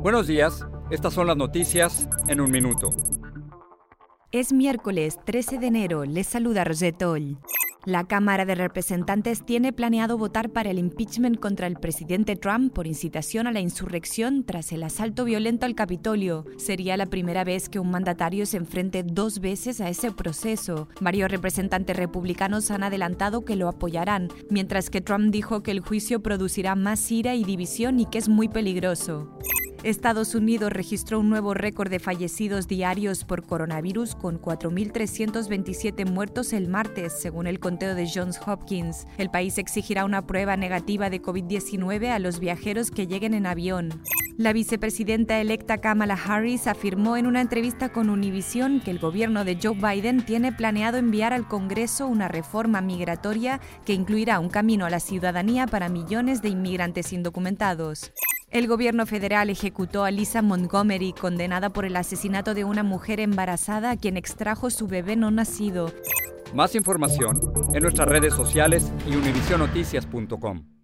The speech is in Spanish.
Buenos días, estas son las noticias en un minuto. Es miércoles 13 de enero, les saluda Roger Toll. La Cámara de Representantes tiene planeado votar para el impeachment contra el presidente Trump por incitación a la insurrección tras el asalto violento al Capitolio. Sería la primera vez que un mandatario se enfrente dos veces a ese proceso. Varios representantes republicanos han adelantado que lo apoyarán, mientras que Trump dijo que el juicio producirá más ira y división y que es muy peligroso. Estados Unidos registró un nuevo récord de fallecidos diarios por coronavirus con 4.327 muertos el martes, según el conteo de Johns Hopkins. El país exigirá una prueba negativa de COVID-19 a los viajeros que lleguen en avión. La vicepresidenta electa Kamala Harris afirmó en una entrevista con Univision que el gobierno de Joe Biden tiene planeado enviar al Congreso una reforma migratoria que incluirá un camino a la ciudadanía para millones de inmigrantes indocumentados. El gobierno federal ejecutó a Lisa Montgomery, condenada por el asesinato de una mujer embarazada a quien extrajo su bebé no nacido. Más información en nuestras redes sociales y univisionoticias.com.